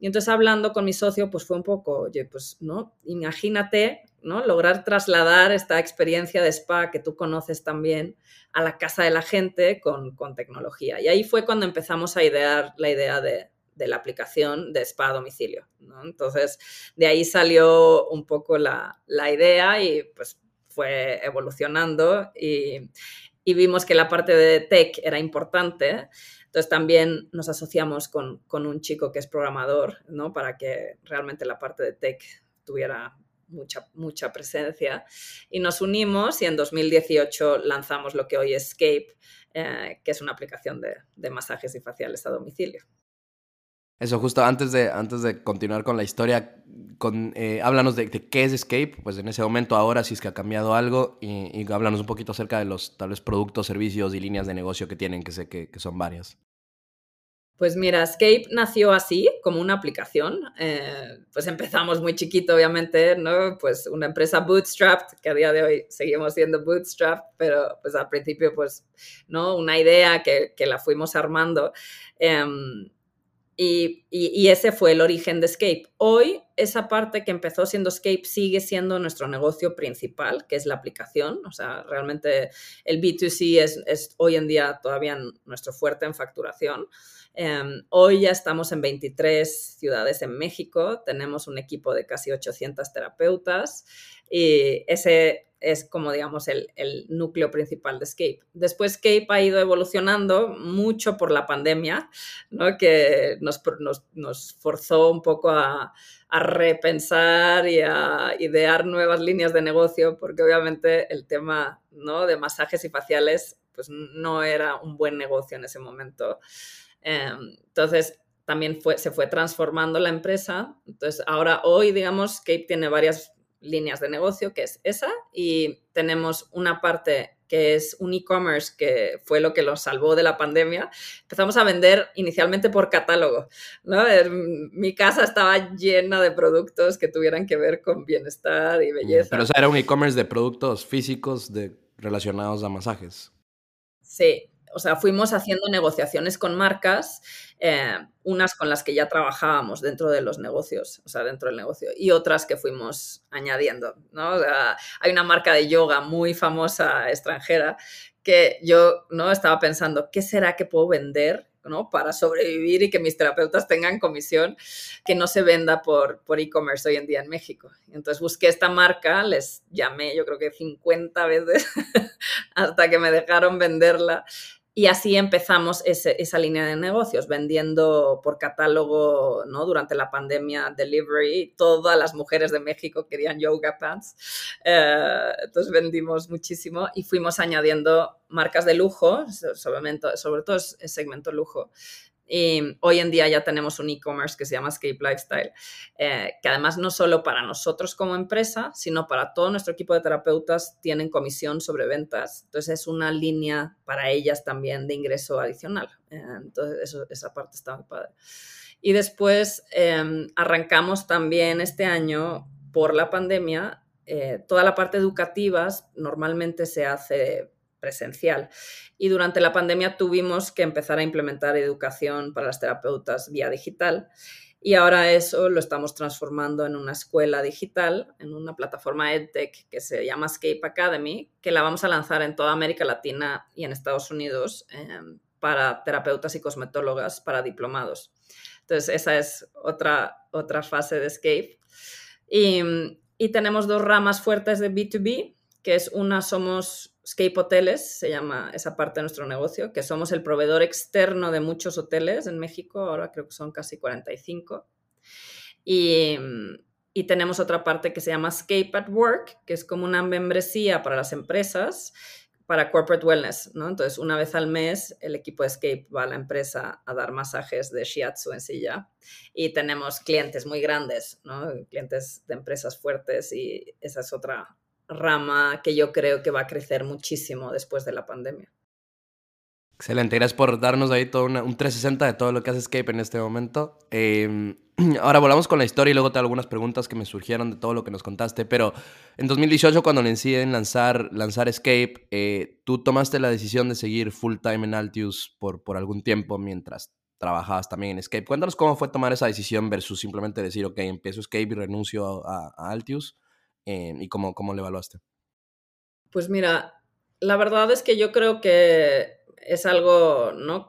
Y entonces hablando con mi socio, pues fue un poco, oye, pues, ¿no? Imagínate, ¿no? Lograr trasladar esta experiencia de spa que tú conoces también a la casa de la gente con, tecnología. Y ahí fue cuando empezamos a idear la idea de, la aplicación de spa a domicilio, Entonces, de ahí salió un poco la, idea y pues fue evolucionando y, vimos que la parte de tech era importante entonces también nos asociamos con, un chico que es programador, ¿no? Para que realmente la parte de tech tuviera mucha, mucha presencia. Y nos unimos y en 2018 lanzamos lo que hoy es Escape, eh, que es una aplicación de, masajes y faciales a domicilio. Eso, justo antes de, antes de continuar con la historia, con, eh, háblanos de, qué es Escape, pues en ese momento, ahora, si es que ha cambiado algo, y, y háblanos un poquito acerca de los tal productos, servicios y líneas de negocio que tienen, que sé que son varias. Pues mira, Escape nació así, como una aplicación. Eh, pues empezamos muy chiquito, obviamente, ¿no? Pues una empresa bootstrapped, que a día de hoy seguimos siendo bootstrapped, pero pues al principio, pues, ¿no? Una idea que, la fuimos armando. Em, y, y, ese fue el origen de Escape. Hoy, esa parte que empezó siendo Escape sigue siendo nuestro negocio principal, que es la aplicación. O sea, realmente el B2C es, es hoy en día todavía nuestro fuerte en facturación. Em, hoy ya estamos en 23 ciudades en México, tenemos un equipo de casi 800 terapeutas y ese es como digamos el, núcleo principal de Escape. Después Escape ha ido evolucionando mucho por la pandemia, ¿no? que nos, nos, forzó un poco a, a, repensar y a idear nuevas líneas de negocio, porque obviamente el tema ¿no? de masajes y faciales pues, no era un buen negocio en ese momento. Em, entonces, también fue, se fue transformando la empresa. Entonces, ahora hoy, digamos, Cape tiene varias líneas de negocio, que es esa, y tenemos una parte que es un e-commerce, que fue lo que lo salvó de la pandemia. Empezamos a vender inicialmente por catálogo. ¿no? Mi casa estaba llena de productos que tuvieran que ver con bienestar y belleza. Pero o era un e-commerce de productos físicos de, relacionados a masajes. Sí, o sea, fuimos haciendo negociaciones con marcas, eh, unas con las que ya trabajábamos dentro de los negocios, o sea, dentro del negocio, y otras que fuimos añadiendo, ¿no? hay una marca de yoga muy famosa extranjera que yo, ¿no? Estaba pensando, ¿qué será que puedo vender ¿no? para sobrevivir y que mis terapeutas tengan comisión que no se venda por, por e-commerce hoy en día en México. Entonces busqué esta marca, les llamé yo creo que 50 veces hasta que me dejaron venderla y así empezamos esa línea de negocios, vendiendo por catálogo, ¿no? Durante la pandemia, delivery, todas las mujeres de México querían yoga pants. Eh, entonces vendimos muchísimo y fuimos añadiendo marcas de lujo, sobre, sobre todo el segmento lujo, y hoy en día ya tenemos un e-commerce que se llama Escape Lifestyle, eh, que además no solo para nosotros como empresa, sino para todo nuestro equipo de terapeutas tienen comisión sobre ventas. Entonces es una línea para ellas también de ingreso adicional. Eh, entonces esa parte está muy padre. Y después em, arrancamos también este año por la pandemia. Eh, toda la parte educativa normalmente se hace presencial. Y durante la pandemia tuvimos que empezar a implementar educación para las terapeutas vía digital. Y ahora eso lo estamos transformando en una escuela digital, en una plataforma EdTech que se llama Escape Academy, que la vamos a lanzar en toda América Latina y en Estados Unidos em, para terapeutas y cosmetólogas para diplomados. Entonces, esa es otra, otra fase de Escape. Y, y tenemos dos ramas fuertes de B2B, que es una somos Scape Hoteles, se llama esa parte de nuestro negocio, que somos el proveedor externo de muchos hoteles en México, ahora creo que son casi 45. Y, y tenemos otra parte que se llama Scape at Work, que es como una membresía para las empresas, para corporate wellness, ¿no? Entonces, una vez al mes, el equipo de Escape va a la empresa a dar masajes de shiatsu en silla y tenemos clientes muy grandes, ¿no? Clientes de empresas fuertes y esa es otra, rama que yo creo que va a crecer muchísimo después de la pandemia. Excelente, gracias por darnos ahí todo un 360 de todo lo que hace Escape en este momento. Em, ahora volvamos con la historia y luego te hago algunas preguntas que me surgieron de todo lo que nos contaste, pero en 2018 cuando deciden lanzar, lanzar Escape, eh, tú tomaste la decisión de seguir full time en Altius por, por algún tiempo mientras trabajabas también en Escape. Cuéntanos cómo fue tomar esa decisión versus simplemente decir, ok, empiezo Escape y renuncio a, Altius y cómo, cómo lo evaluaste. Pues mira, la verdad es que yo creo que es algo, ¿no?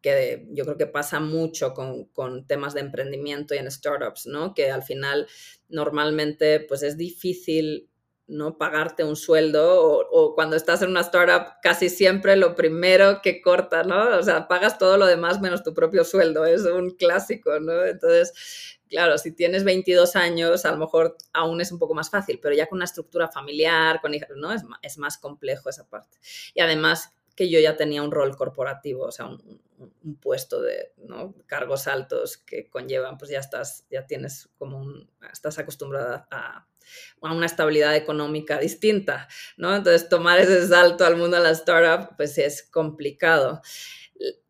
que yo creo que pasa mucho con, temas de emprendimiento y en startups, ¿no? Que al final normalmente pues es difícil no pagarte un sueldo o, cuando estás en una startup casi siempre lo primero que corta, ¿no? O sea, pagas todo lo demás menos tu propio sueldo, es un clásico, ¿no? Entonces, claro, si tienes 22 años, a lo mejor aún es un poco más fácil, pero ya con una estructura familiar, con hijas, ¿no? Es, más complejo esa parte. Y además que yo ya tenía un rol corporativo, o sea, un, puesto de cargos altos que conllevan, pues ya estás, ya tienes como estás acostumbrada a, a una estabilidad económica distinta, ¿no? Entonces, tomar ese salto al mundo de la startup, pues es complicado.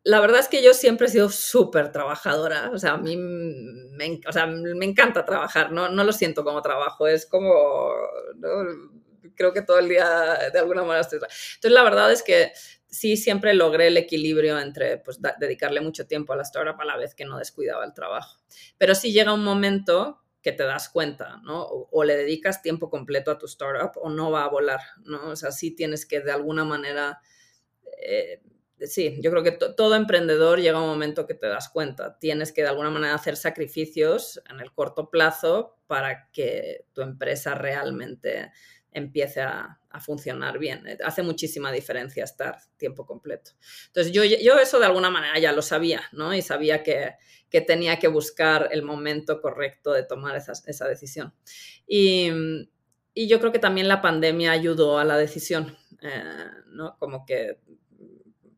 La verdad es que yo siempre he sido súper trabajadora, o sea, a mí me, o sea, me encanta trabajar, ¿no? no lo siento como trabajo, es como, creo que todo el día de alguna manera estoy... Entonces, la verdad es que sí siempre logré el equilibrio entre pues, dedicarle mucho tiempo a la startup a la vez que no descuidaba el trabajo. Pero sí llega un momento que te das cuenta, ¿no? O, le dedicas tiempo completo a tu startup o no va a volar, ¿no? O sea, sí tienes que de alguna manera... Eh, sí, yo creo que todo emprendedor llega un momento que te das cuenta. Tienes que de alguna manera hacer sacrificios en el corto plazo para que tu empresa realmente empiece a, funcionar bien. Eh, hace muchísima diferencia estar tiempo completo. Entonces yo, yo eso de alguna manera ya lo sabía, ¿no? Y sabía que, tenía que buscar el momento correcto de tomar esa, decisión. Y, yo creo que también la pandemia ayudó a la decisión, eh, ¿no? Como que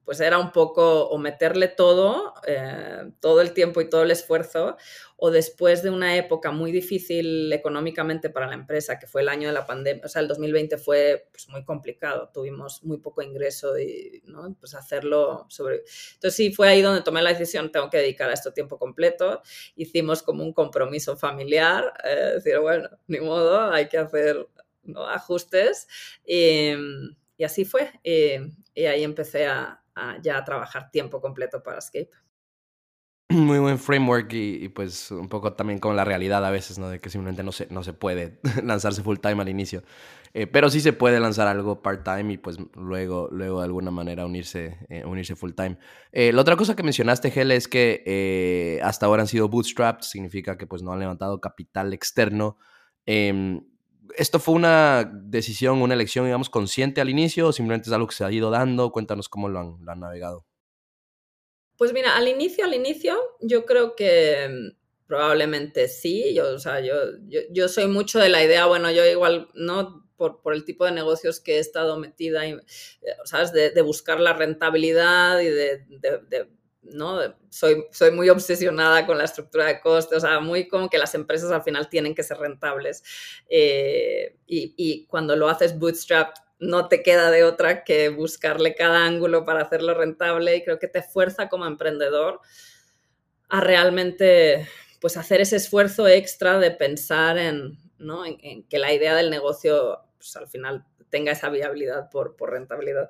pues era un poco o meterle todo, eh, todo el tiempo y todo el esfuerzo, o después de una época muy difícil económicamente para la empresa, que fue el año de la pandemia, o sea, el 2020 fue pues, muy complicado, tuvimos muy poco ingreso y, ¿no? Pues hacerlo sobre... Entonces sí, fue ahí donde tomé la decisión, tengo que dedicar a esto tiempo completo, hicimos como un compromiso familiar, eh, decir, bueno, ni modo, hay que hacer ajustes, y, así fue, y ahí empecé a ya trabajar tiempo completo para Escape. Muy buen framework y, pues un poco también con la realidad a veces, ¿no? De que simplemente no se, no se puede lanzarse full time al inicio. Eh, pero sí se puede lanzar algo part time y pues luego, luego de alguna manera unirse, eh, unirse full time. Eh, la otra cosa que mencionaste, Gel, es que hasta ahora han sido bootstrapped, significa que pues no han levantado capital externo. Em, ¿Esto fue una decisión, una elección, digamos, consciente al inicio o simplemente es algo que se ha ido dando? Cuéntanos cómo lo han, navegado. Pues mira, al inicio, al inicio, yo creo que mm, probablemente sí. Yo, o sea, yo, yo, soy mucho de la idea, bueno, yo igual, ¿no? Por, el tipo de negocios que he estado metida, eh, ¿sabes? De, buscar la rentabilidad y de ¿no? Soy, soy muy obsesionada con la estructura de costes, o sea, muy como que las empresas al final tienen que ser rentables. Eh, y, cuando lo haces bootstrap, no te queda de otra que buscarle cada ángulo para hacerlo rentable y creo que te fuerza como emprendedor a realmente pues hacer ese esfuerzo extra de pensar en, ¿no? en, que la idea del negocio pues, al final tenga esa viabilidad por, por rentabilidad.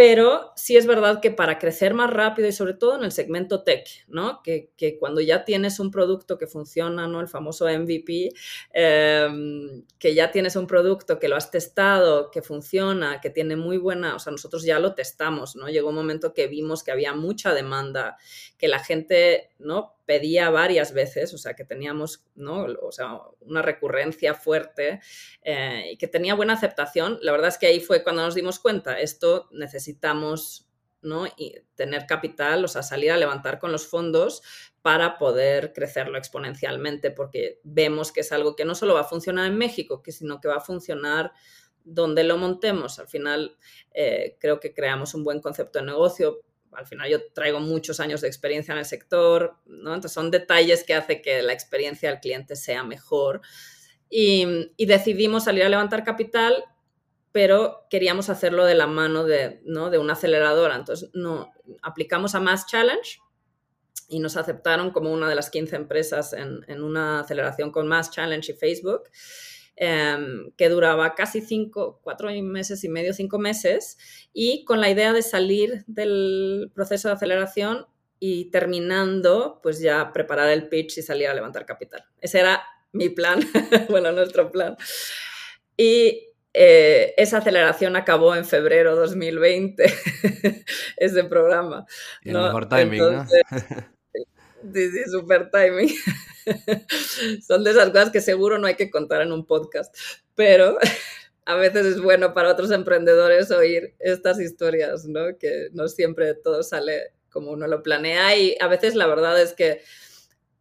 Pero sí es verdad que para crecer más rápido y sobre todo en el segmento tech, ¿no? Que, cuando ya tienes un producto que funciona, ¿no? El famoso MVP, em, que ya tienes un producto que lo has testado, que funciona, que tiene muy buena, o sea, nosotros ya lo testamos, ¿no? Llegó un momento que vimos que había mucha demanda, que la gente, ¿no? Pedía varias veces, o sea, que teníamos ¿no? o sea, una recurrencia fuerte eh, y que tenía buena aceptación. La verdad es que ahí fue cuando nos dimos cuenta, esto necesitamos ¿no? y tener capital, o sea, salir a levantar con los fondos para poder crecerlo exponencialmente, porque vemos que es algo que no solo va a funcionar en México, que sino que va a funcionar donde lo montemos. Al final, eh, creo que creamos un buen concepto de negocio, al final yo traigo muchos años de experiencia en el sector, ¿no? Entonces son detalles que hace que la experiencia del cliente sea mejor. Y, decidimos salir a levantar capital pero queríamos hacerlo de la mano de, ¿no? de una aceleradora. Entonces, no, aplicamos a Mass Challenge y nos aceptaron como una de las 15 empresas en, en una aceleración con Mass Challenge y Facebook. Em, que duraba casi cinco, cuatro meses y medio, cinco meses, y con la idea de salir del proceso de aceleración y terminando, pues ya preparar el pitch y salir a levantar capital. Ese era mi plan, bueno, nuestro plan. Y eh, esa aceleración acabó en febrero 2020, ese programa. el mejor timing, ¿no? Sí, sí, super timing. Son de esas cosas que seguro no hay que contar en un podcast, pero a veces es bueno para otros emprendedores oír estas historias, ¿no? Que no siempre todo sale como uno lo planea y a veces la verdad es que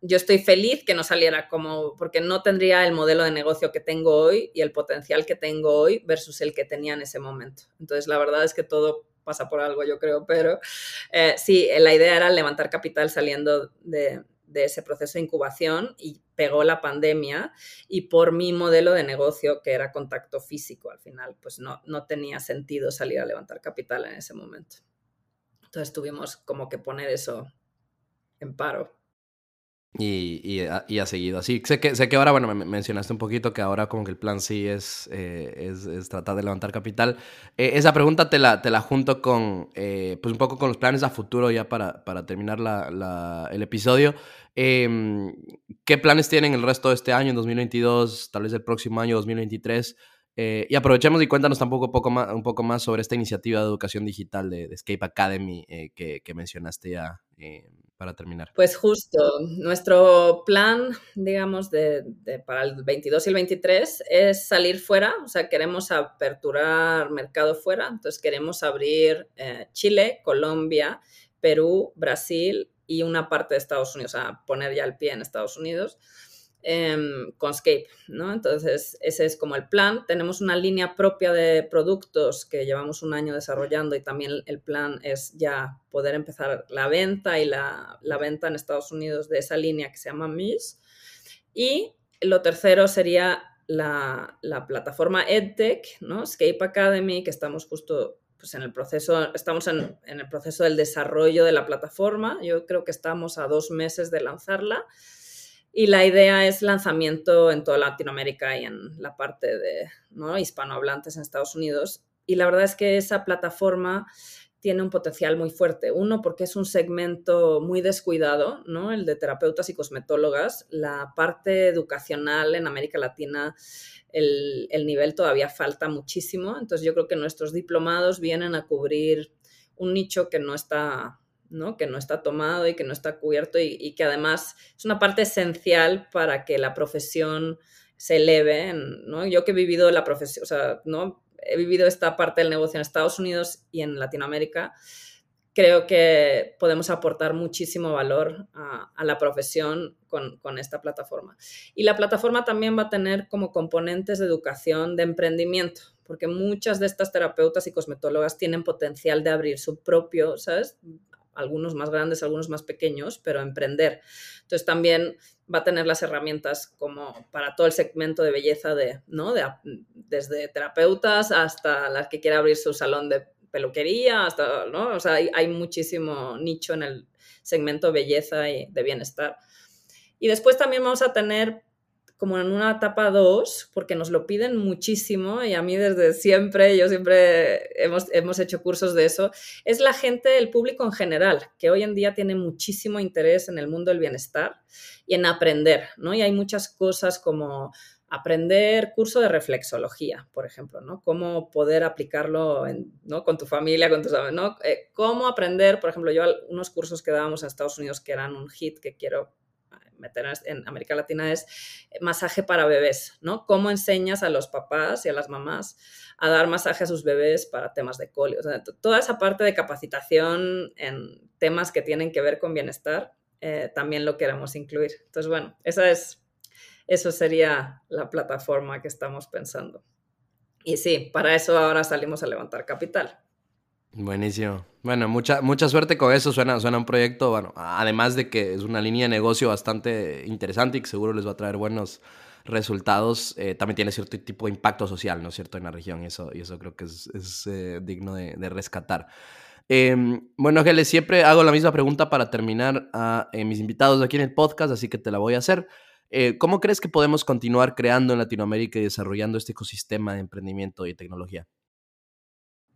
yo estoy feliz que no saliera como, porque no tendría el modelo de negocio que tengo hoy y el potencial que tengo hoy versus el que tenía en ese momento. Entonces, la verdad es que todo pasa por algo, yo creo, pero eh, sí, la idea era levantar capital saliendo de, ese proceso de incubación y pegó la pandemia y por mi modelo de negocio, que era contacto físico al final, pues no, no tenía sentido salir a levantar capital en ese momento. Entonces tuvimos como que poner eso en paro. Y, y, ha, seguido así. Sé que, sé que ahora, bueno, me mencionaste un poquito que ahora como que el plan sí es, eh, es, tratar de levantar capital. Eh, esa pregunta te la, te la junto con, eh, pues un poco con los planes a futuro ya para, para terminar la, el episodio. Em, ¿Qué planes tienen el resto de este año, en 2022, tal vez el próximo año, 2023? y aprovechemos y cuéntanos tampoco poco más, un poco más sobre esta iniciativa de educación digital de, de Escape Academy que, que, mencionaste ya para terminar? Pues justo, nuestro plan, digamos, de, para el 22 y el 23 es salir fuera, o sea, queremos aperturar mercado fuera, entonces queremos abrir eh, Chile, Colombia, Perú, Brasil y una parte de Estados Unidos, o sea, poner ya el pie en Estados Unidos. Em, con Scape, ¿no? Entonces, ese es como el plan. Tenemos una línea propia de productos que llevamos un año desarrollando y también el plan es ya poder empezar la venta y la, venta en Estados Unidos de esa línea que se llama MIS. Y lo tercero sería la, plataforma EdTech, ¿no? Scape Academy, que estamos justo pues en el proceso, estamos en, en el proceso del desarrollo de la plataforma. Yo creo que estamos a dos meses de lanzarla y la idea es lanzamiento en toda Latinoamérica y en la parte de ¿no? hispanohablantes en Estados Unidos. Y la verdad es que esa plataforma tiene un potencial muy fuerte. Uno, porque es un segmento muy descuidado, ¿no? El de terapeutas y cosmetólogas. La parte educacional en América Latina, el, el nivel todavía falta muchísimo. Entonces yo creo que nuestros diplomados vienen a cubrir un nicho que no está ¿no? que no está tomado y que no está cubierto y, que además es una parte esencial para que la profesión se eleve. ¿no? Yo que he vivido la profesión, o sea, ¿no? he vivido esta parte del negocio en Estados Unidos y en Latinoamérica, creo que podemos aportar muchísimo valor a, la profesión con, con, esta plataforma. Y la plataforma también va a tener como componentes de educación, de emprendimiento, porque muchas de estas terapeutas y cosmetólogas tienen potencial de abrir su propio, ¿sabes? Algunos más grandes, algunos más pequeños, pero emprender. Entonces también va a tener las herramientas como para todo el segmento de belleza de, ¿no? De, desde terapeutas hasta las que quiera abrir su salón de peluquería, hasta, ¿no? O sea, hay, hay muchísimo nicho en el segmento belleza y de bienestar. Y después también vamos a tener como en una etapa 2, porque nos lo piden muchísimo y a mí desde siempre, yo siempre hemos, hemos hecho cursos de eso, es la gente, el público en general, que hoy en día tiene muchísimo interés en el mundo del bienestar y en aprender, ¿no? Y hay muchas cosas como aprender curso de reflexología, por ejemplo, ¿no? Cómo poder aplicarlo ¿no? con tu familia, con tus ¿no? Eh, cómo aprender, por ejemplo, yo unos cursos que dábamos en Estados Unidos que eran un hit que quiero meter en América Latina es masaje para bebés, ¿no? ¿Cómo enseñas a los papás y a las mamás a dar masaje a sus bebés para temas de colio? O sea, toda esa parte de capacitación en temas que tienen que ver con bienestar, eh, también lo queremos incluir. Entonces, bueno, esa es, eso sería la plataforma que estamos pensando. Y sí, para eso ahora salimos a levantar capital. Buenísimo. Bueno, mucha, mucha suerte con eso. Suena, suena un proyecto, bueno, además de que es una línea de negocio bastante interesante y que seguro les va a traer buenos, resultados, eh, también tiene cierto tipo de impacto social, ¿no es cierto?, en la región. Y eso, y eso creo que es, eh, digno de, rescatar. Em, bueno, Gele, siempre hago la misma pregunta para terminar a mis invitados aquí en el podcast, así que te la voy a hacer. ¿Cómo crees que podemos continuar creando en Latinoamérica y desarrollando este ecosistema de emprendimiento y tecnología?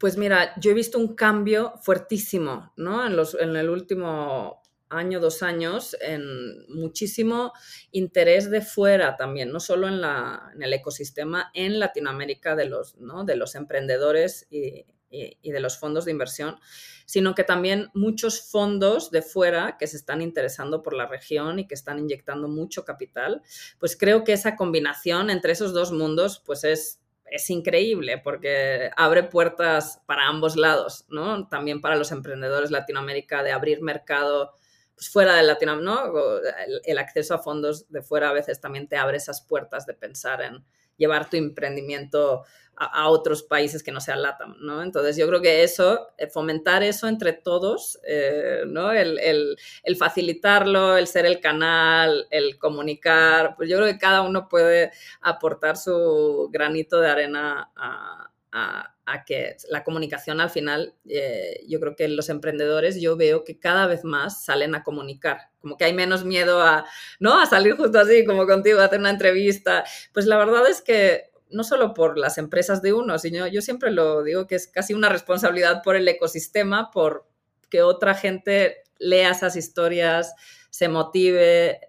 Pues mira, yo he visto un cambio fuertísimo, ¿no? En, los, en el último año, dos años, en muchísimo interés de fuera también, no solo en, la, en el ecosistema en Latinoamérica de los, ¿no? de los emprendedores y, y, de los fondos de inversión, sino que también muchos fondos de fuera que se están interesando por la región y que están inyectando mucho capital, pues creo que esa combinación entre esos dos mundos pues es es increíble porque abre puertas para ambos lados, ¿no? También para los emprendedores Latinoamérica de abrir mercado pues, fuera de Latinoamérica, ¿no? El, acceso a fondos de fuera a veces también te abre esas puertas de pensar en llevar tu emprendimiento a, otros países que no sean LATAM, ¿no? Entonces yo creo que eso, eh, fomentar eso entre todos, eh, ¿no? El, facilitarlo, el ser el canal, el comunicar, pues yo creo que cada uno puede aportar su granito de arena a, que la comunicación al final, eh, yo creo que los emprendedores yo veo que cada vez más salen a comunicar, como que hay menos miedo a, ¿no? A salir justo así, como contigo, a hacer una entrevista. Pues la verdad es que no solo por las empresas de uno, sino yo siempre lo digo que es casi una responsabilidad por el ecosistema, por que otra gente lea esas historias, se motive.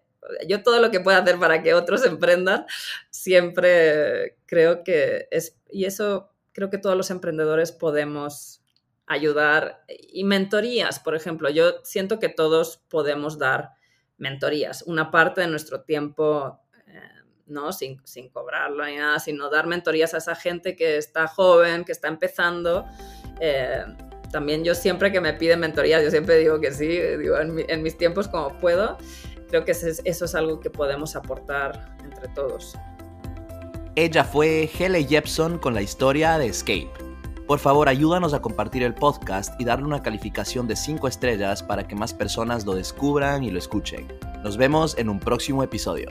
Yo todo lo que pueda hacer para que otros emprendan, siempre creo que es, y eso creo que todos los emprendedores podemos ayudar. Y mentorías, por ejemplo, yo siento que todos podemos dar mentorías, una parte de nuestro tiempo ¿no? Sin, cobrarlo ni nada, sino dar mentorías a esa gente que está joven, que está empezando. Eh, también yo siempre que me piden mentorías, yo siempre digo que sí, digo en, mis tiempos como puedo. Creo que eso es, algo que podemos aportar entre todos. Ella fue Hele Jepson con la historia de Escape. Por favor, ayúdanos a compartir el podcast y darle una calificación de 5 estrellas para que más personas lo descubran y lo escuchen. Nos vemos en un próximo episodio.